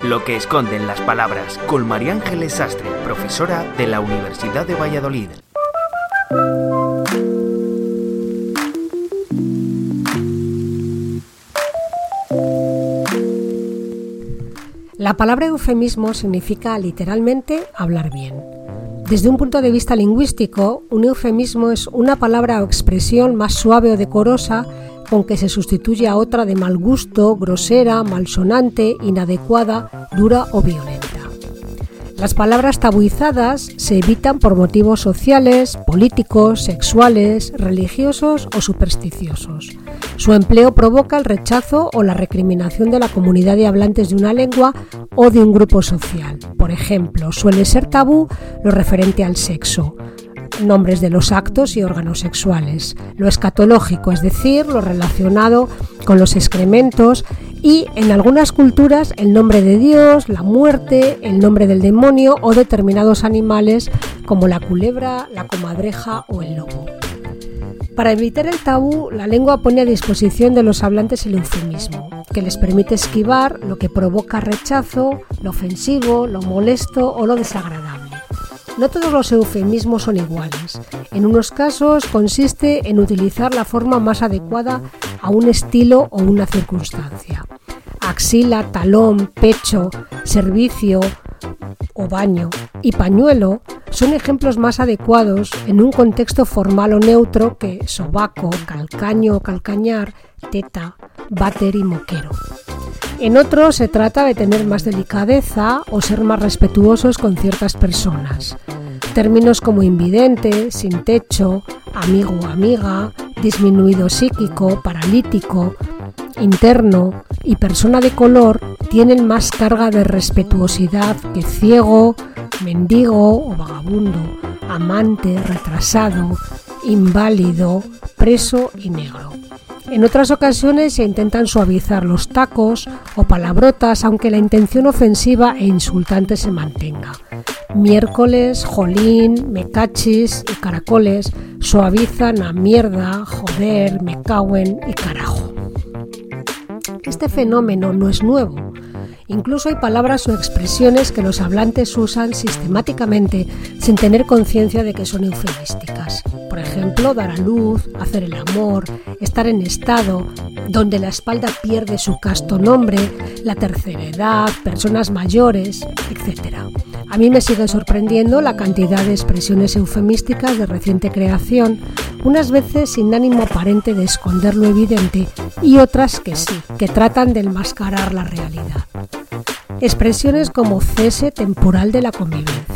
Lo que esconden las palabras con María Ángeles Sastre, profesora de la Universidad de Valladolid. La palabra eufemismo significa literalmente hablar bien. Desde un punto de vista lingüístico, un eufemismo es una palabra o expresión más suave o decorosa con que se sustituye a otra de mal gusto, grosera, malsonante, inadecuada, dura o violenta. Las palabras tabuizadas se evitan por motivos sociales, políticos, sexuales, religiosos o supersticiosos. Su empleo provoca el rechazo o la recriminación de la comunidad de hablantes de una lengua o de un grupo social. Por ejemplo, suele ser tabú lo referente al sexo, nombres de los actos y órganos sexuales, lo escatológico, es decir, lo relacionado con los excrementos y en algunas culturas el nombre de Dios, la muerte, el nombre del demonio o determinados animales como la culebra, la comadreja o el lobo. Para evitar el tabú, la lengua pone a disposición de los hablantes el eufemismo, que les permite esquivar lo que provoca rechazo, lo ofensivo, lo molesto o lo desagradable. No todos los eufemismos son iguales. En unos casos consiste en utilizar la forma más adecuada a un estilo o una circunstancia. Axila, talón, pecho, servicio o baño y pañuelo son ejemplos más adecuados en un contexto formal o neutro que sobaco, calcaño o calcañar, teta, váter y moquero. En otros se trata de tener más delicadeza o ser más respetuosos con ciertas personas. Términos como invidente, sin techo, amigo o amiga, disminuido psíquico, paralítico, interno y persona de color tienen más carga de respetuosidad que ciego, mendigo o vagabundo, amante, retrasado, inválido, preso y negro. En otras ocasiones se intentan suavizar los tacos o palabrotas, aunque la intención ofensiva e insultante se mantenga. Miércoles, jolín, mecachis y caracoles suavizan a mierda, joder, me caguen y carajo. Este fenómeno no es nuevo. Incluso hay palabras o expresiones que los hablantes usan sistemáticamente sin tener conciencia de que son eufemísticas. Ejemplo, dar a luz, hacer el amor, estar en estado, donde la espalda pierde su casto nombre, la tercera edad, personas mayores, etc. A mí me sigue sorprendiendo la cantidad de expresiones eufemísticas de reciente creación, unas veces sin ánimo aparente de esconder lo evidente y otras que sí, que tratan de enmascarar la realidad. Expresiones como cese temporal de la convivencia,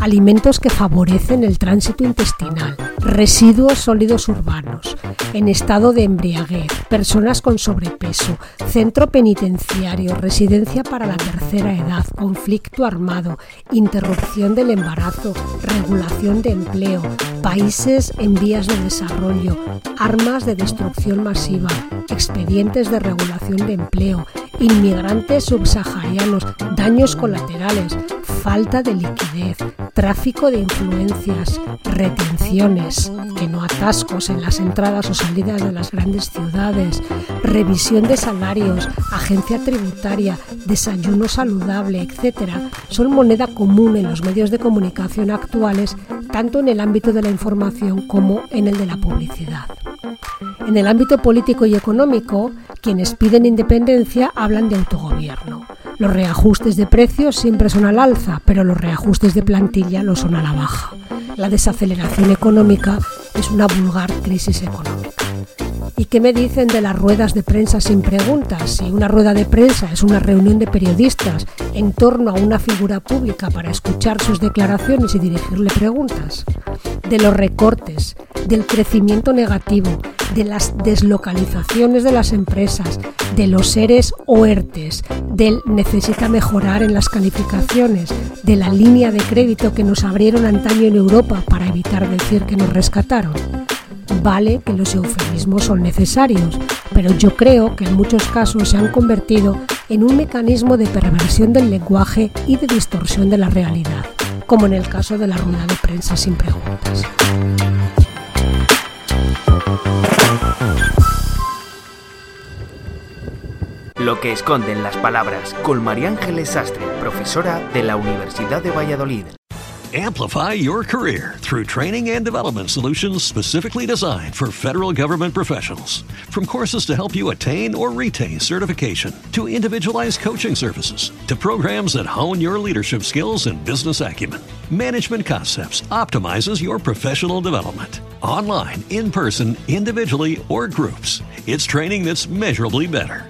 alimentos que favorecen el tránsito intestinal, residuos sólidos urbanos, en estado de embriaguez, personas con sobrepeso, centro penitenciario, residencia para la tercera edad, conflicto armado, interrupción del embarazo, regulación de empleo, países en vías de desarrollo, armas de destrucción masiva, expedientes de regulación de empleo, inmigrantes subsaharianos, daños colaterales, falta de liquidez, tráfico de influencias, retenciones, que no atascos en las entradas o salidas de las grandes ciudades, revisión de salarios, agencia tributaria, desayuno saludable, etc., son moneda común en los medios de comunicación actuales, tanto en el ámbito de la información como en el de la publicidad. En el ámbito político y económico, quienes piden independencia hablan de autogobierno. Los reajustes de precios siempre son al alza, pero los reajustes de plantilla lo son a la baja. La desaceleración económica es una vulgar crisis económica. ¿Y qué me dicen de las ruedas de prensa sin preguntas? Si una rueda de prensa es una reunión de periodistas en torno a una figura pública para escuchar sus declaraciones y dirigirle preguntas. De los recortes, del crecimiento negativo, de las deslocalizaciones de las empresas, de los seres o del necesita mejorar en las calificaciones, de la línea de crédito que nos abrieron antaño en Europa para evitar decir que nos rescataron. Vale que los eufemismos son necesarios, pero yo creo que en muchos casos se han convertido en un mecanismo de perversión del lenguaje y de distorsión de la realidad, como en el caso de la rueda de prensa sin preguntas. Lo que esconden las palabras con María Ángeles Sastre, profesora de la Universidad de Valladolid. Amplify your career through training and development solutions specifically designed for federal government professionals. From courses to help you attain or retain certification, to individualized coaching services, to programs that hone your leadership skills and business acumen, Management Concepts optimizes your professional development. Online, in person, individually, or groups, it's training that's measurably better.